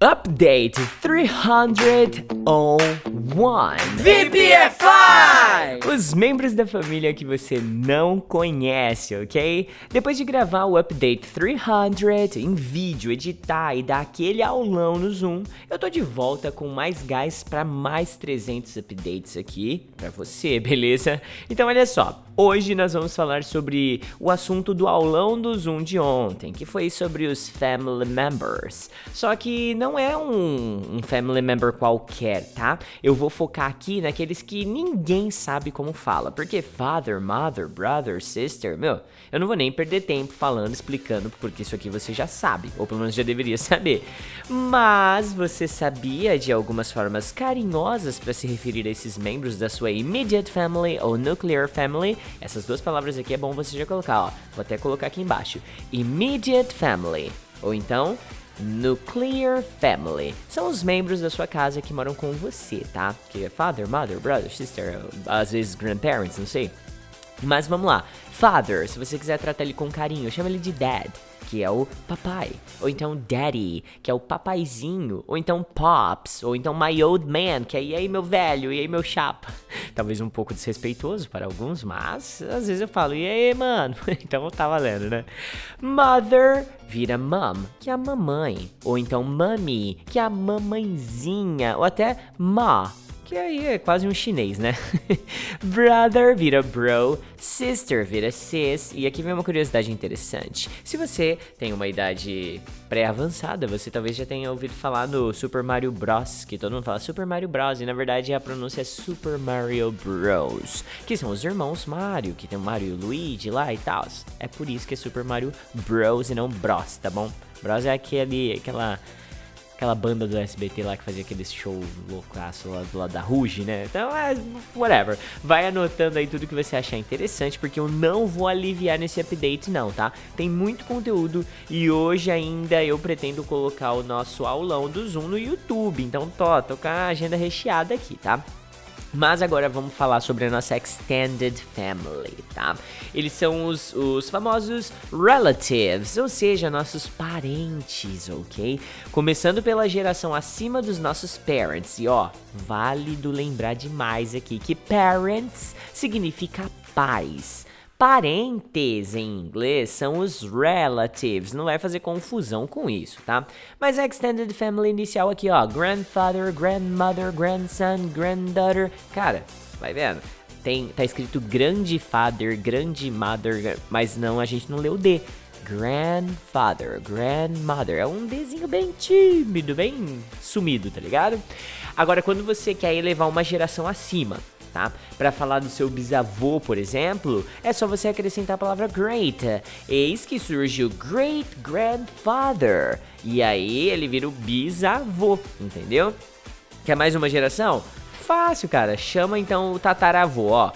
Update 301 VPFI! Os membros da família que você não conhece, ok? Depois de gravar o Update 300 em vídeo, editar e dar aquele aulão no Zoom, eu tô de volta com mais gás para mais 300 updates aqui para você, beleza? Então olha só, hoje nós vamos falar sobre o assunto do aulão do Zoom de ontem, que foi sobre os family members. Só que não não é um, um, family member qualquer, tá? Eu vou focar aqui naqueles que ninguém sabe como fala. Porque father, mother, brother, sister, meu, eu não vou nem perder tempo falando, explicando, porque isso aqui você já sabe, ou pelo menos já deveria saber. Mas você sabia de algumas formas carinhosas para se referir a esses membros da sua immediate family ou nuclear family? Essas duas palavras aqui é bom você já colocar, ó. Vou até colocar aqui embaixo. Immediate family. Ou então, Nuclear Family. São os membros da sua casa que moram com você, tá? Que é father, mother, brother, sister, às vezes grandparents, não sei. Mas vamos lá. Father, se você quiser tratar ele com carinho, chama ele de dad que é o papai, ou então daddy, que é o papaizinho, ou então pops, ou então my old man, que é e aí meu velho, e aí meu chapa. Talvez um pouco desrespeitoso para alguns, mas às vezes eu falo, e aí mano, então tá valendo, né? Mother vira mom, que é a mamãe, ou então mummy, que é a mamãezinha, ou até ma, que aí é quase um chinês, né? Brother vira bro, sister vira sis, e aqui vem uma curiosidade interessante. Se você tem uma idade pré-avançada, você talvez já tenha ouvido falar no Super Mario Bros, que todo mundo fala Super Mario Bros, e na verdade a pronúncia é Super Mario Bros, que são os irmãos Mario, que tem o Mario e o Luigi lá e tal. É por isso que é Super Mario Bros e não Bros, tá bom? Bros é aquele, aquela aquela banda do SBT lá que fazia aquele show loucaço lá do lado da Ruge, né? Então, é, whatever. Vai anotando aí tudo que você achar interessante, porque eu não vou aliviar nesse update não, tá? Tem muito conteúdo e hoje ainda eu pretendo colocar o nosso aulão do Zoom no YouTube. Então, tô, tô com a agenda recheada aqui, tá? Mas agora vamos falar sobre a nossa Extended Family, tá? Eles são os, os famosos relatives, ou seja, nossos parentes, ok? Começando pela geração acima dos nossos parents. E ó, válido lembrar demais aqui que parents significa pais. Parentes em inglês são os relatives, não vai fazer confusão com isso, tá? Mas a extended family inicial aqui, ó, grandfather, grandmother, grandson, granddaughter, cara, vai vendo? Tem, tá escrito grandfather, grandmother, mas não, a gente não leu D. Grandfather, grandmother. É um Dzinho bem tímido, bem sumido, tá ligado? Agora, quando você quer elevar uma geração acima, tá? Para falar do seu bisavô, por exemplo, é só você acrescentar a palavra great. Eis que surge o great grandfather. E aí ele vira o bisavô, entendeu? Quer mais uma geração? Fácil, cara. Chama então o tataravô, ó.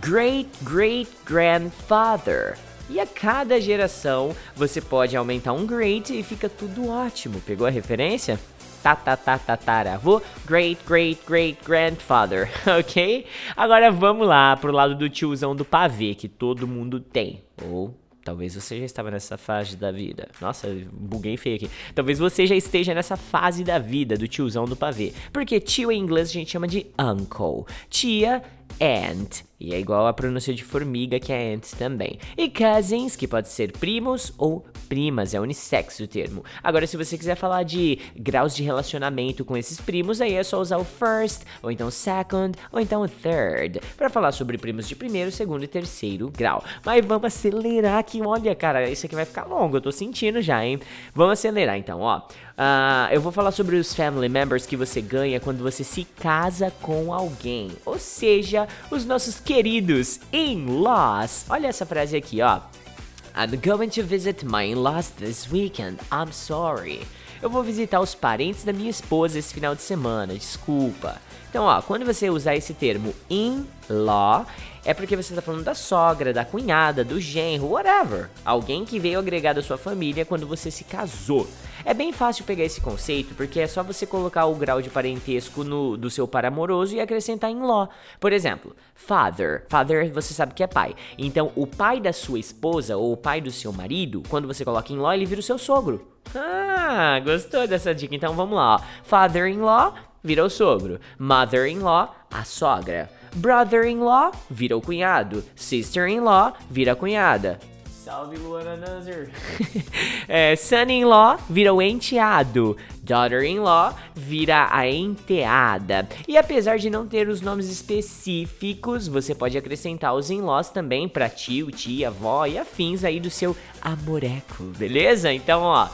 Great great grandfather. E a cada geração você pode aumentar um great e fica tudo ótimo. Pegou a referência? Tatatatatataravô, great, great, great grandfather, ok? Agora vamos lá pro lado do tiozão do pavê que todo mundo tem, ou Talvez você já estava nessa fase da vida. Nossa, buguei feio aqui. Talvez você já esteja nessa fase da vida do tiozão do pavê. Porque tio em inglês a gente chama de uncle. Tia, aunt. E é igual a pronúncia de formiga, que é ant também. E cousins, que pode ser primos ou primas, é unissex o termo. Agora, se você quiser falar de graus de relacionamento com esses primos, aí é só usar o first, ou então second, ou então third, para falar sobre primos de primeiro, segundo e terceiro grau. Mas vamos acelerar aqui, olha, cara, isso aqui vai ficar longo, eu tô sentindo já, hein? Vamos acelerar então, ó. Uh, eu vou falar sobre os family members que você ganha quando você se casa com alguém, ou seja, os nossos queridos in-laws. Olha essa frase aqui, ó. I'm going to visit my in-laws this weekend. I'm sorry. Eu vou visitar os parentes da minha esposa esse final de semana, desculpa. Então, ó, quando você usar esse termo in in-law é porque você está falando da sogra, da cunhada, do genro, whatever. Alguém que veio agregar da sua família quando você se casou. É bem fácil pegar esse conceito porque é só você colocar o grau de parentesco no, do seu par amoroso e acrescentar em law. Por exemplo, father. Father você sabe que é pai. Então, o pai da sua esposa ou o pai do seu marido, quando você coloca em law, ele vira o seu sogro. Ah, gostou dessa dica? Então vamos lá. Father-in-law o sogro. Mother-in-law, a sogra. Brother-in-law vira o cunhado. Sister-in-law vira a cunhada. Salve Luana Nazar. é, Son-in-law vira o enteado. Daughter-in-law vira a enteada. E apesar de não ter os nomes específicos, você pode acrescentar os in-laws também para tio, tia, avó e afins aí do seu amoreco, beleza? Então, ó,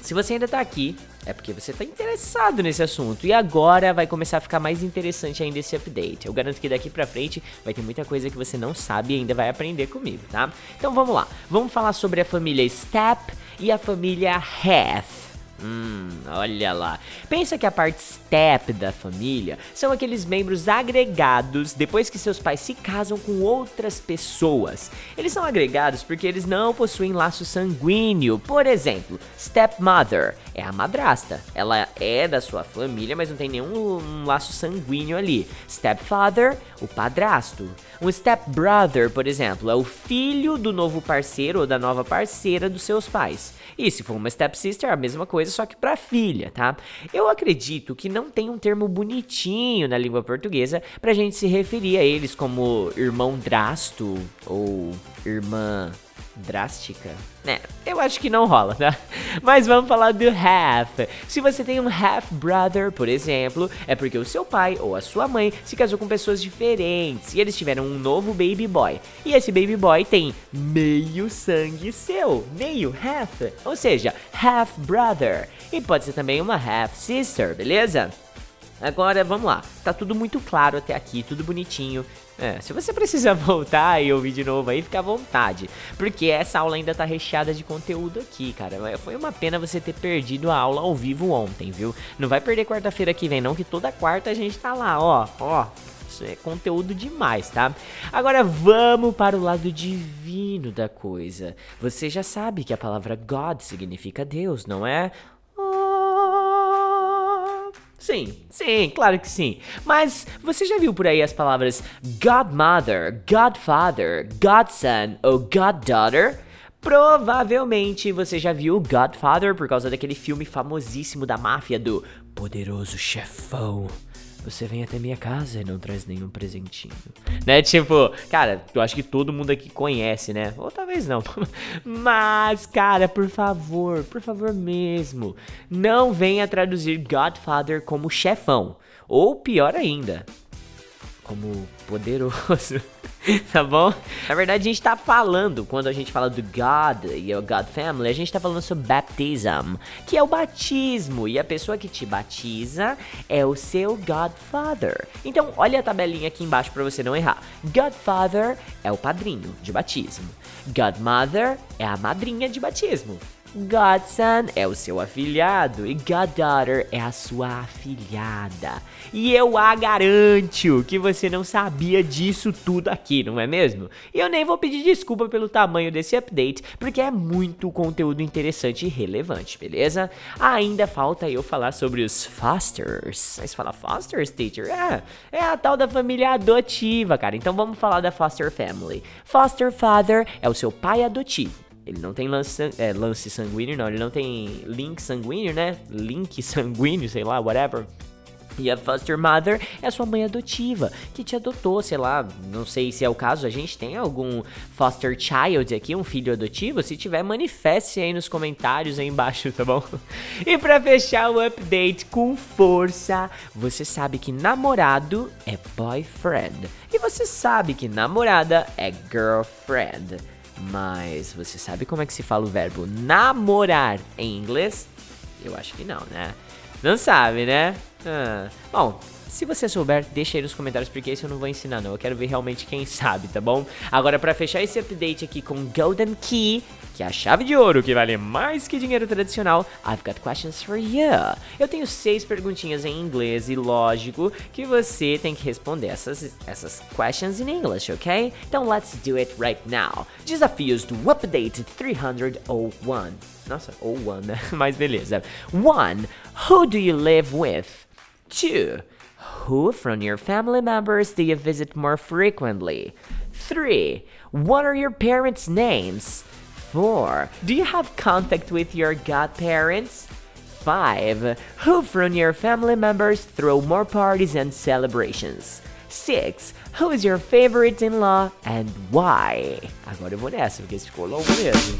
se você ainda tá aqui, é porque você tá interessado nesse assunto. E agora vai começar a ficar mais interessante ainda esse update. Eu garanto que daqui pra frente vai ter muita coisa que você não sabe e ainda vai aprender comigo, tá? Então vamos lá. Vamos falar sobre a família Step e a família Hath. Hum, olha lá. Pensa que a parte step da família são aqueles membros agregados depois que seus pais se casam com outras pessoas. Eles são agregados porque eles não possuem laço sanguíneo. Por exemplo, stepmother é a madrasta. Ela é da sua família, mas não tem nenhum um laço sanguíneo ali. Stepfather, o padrasto. Um stepbrother, por exemplo, é o filho do novo parceiro ou da nova parceira dos seus pais. E se for uma stepsister, é a mesma coisa, só que para filha, tá? Eu acredito que não tem um termo bonitinho na língua portuguesa pra gente se referir a eles como irmão drasto ou irmã drástica? Né, eu acho que não rola, tá? Mas vamos falar do half. Se você tem um half brother, por exemplo, é porque o seu pai ou a sua mãe se casou com pessoas diferentes e eles tiveram um novo baby boy. E esse baby boy tem meio sangue seu, meio half, ou seja, half brother. E pode ser também uma half sister, beleza? Agora vamos lá, tá tudo muito claro até aqui, tudo bonitinho. É, se você precisa voltar e ouvir de novo aí, fica à vontade. Porque essa aula ainda tá recheada de conteúdo aqui, cara. Foi uma pena você ter perdido a aula ao vivo ontem, viu? Não vai perder quarta-feira que vem, não, que toda quarta a gente tá lá, ó, ó. Isso é conteúdo demais, tá? Agora vamos para o lado divino da coisa. Você já sabe que a palavra God significa Deus, não é? Sim, sim, claro que sim. Mas você já viu por aí as palavras Godmother, Godfather, Godson ou Goddaughter? Provavelmente você já viu Godfather por causa daquele filme famosíssimo da máfia do Poderoso Chefão. Você vem até minha casa e não traz nenhum presentinho. Né? Tipo, cara, eu acho que todo mundo aqui conhece, né? Ou talvez não. Mas, cara, por favor, por favor mesmo, não venha traduzir Godfather como chefão. Ou pior ainda, como poderoso. tá bom? Na verdade, a gente tá falando, quando a gente fala do God e o God Family, a gente tá falando sobre baptism, que é o batismo. E a pessoa que te batiza é o seu Godfather. Então, olha a tabelinha aqui embaixo para você não errar. Godfather é o padrinho de batismo. Godmother é a madrinha de batismo. Godson é o seu afilhado e Goddaughter é a sua afilhada. E eu a garanto que você não sabia disso tudo aqui, não é mesmo? E eu nem vou pedir desculpa pelo tamanho desse update, porque é muito conteúdo interessante e relevante, beleza? Ainda falta eu falar sobre os Fosters. Mas fala Fosters, teacher? É, é a tal da família adotiva, cara. Então vamos falar da Foster Family. Foster Father é o seu pai adotivo. Ele não tem lance, é, lance sanguíneo, não. Ele não tem link sanguíneo, né? Link sanguíneo, sei lá, whatever. E a foster mother é sua mãe adotiva, que te adotou, sei lá, não sei se é o caso, a gente tem algum foster child aqui, um filho adotivo? Se tiver, manifeste aí nos comentários aí embaixo, tá bom? E para fechar o update com força, você sabe que namorado é boyfriend. E você sabe que namorada é girlfriend. Mas você sabe como é que se fala o verbo namorar em inglês? Eu acho que não, né? Não sabe, né? Ah. Bom, se você souber, deixa aí nos comentários, porque esse eu não vou ensinar não. Eu quero ver realmente quem sabe, tá bom? Agora, para fechar esse update aqui com Golden Key, que é a chave de ouro que vale mais que dinheiro tradicional, I've got questions for you. Eu tenho seis perguntinhas em inglês e lógico que você tem que responder essas, essas questions in English, ok? Então let's do it right now. Desafios do Update 301. Nossa, ou one, né? Mas beleza. One, who do you live with? Two, who from your family members do you visit more frequently? Three, what are your parents' names? 4. Do you have contact with your godparents? 5. Who from your family members throw more parties and celebrations? 6. Who is your favorite in law and why? Agora eu vou nessa, porque esse ficou longo mesmo.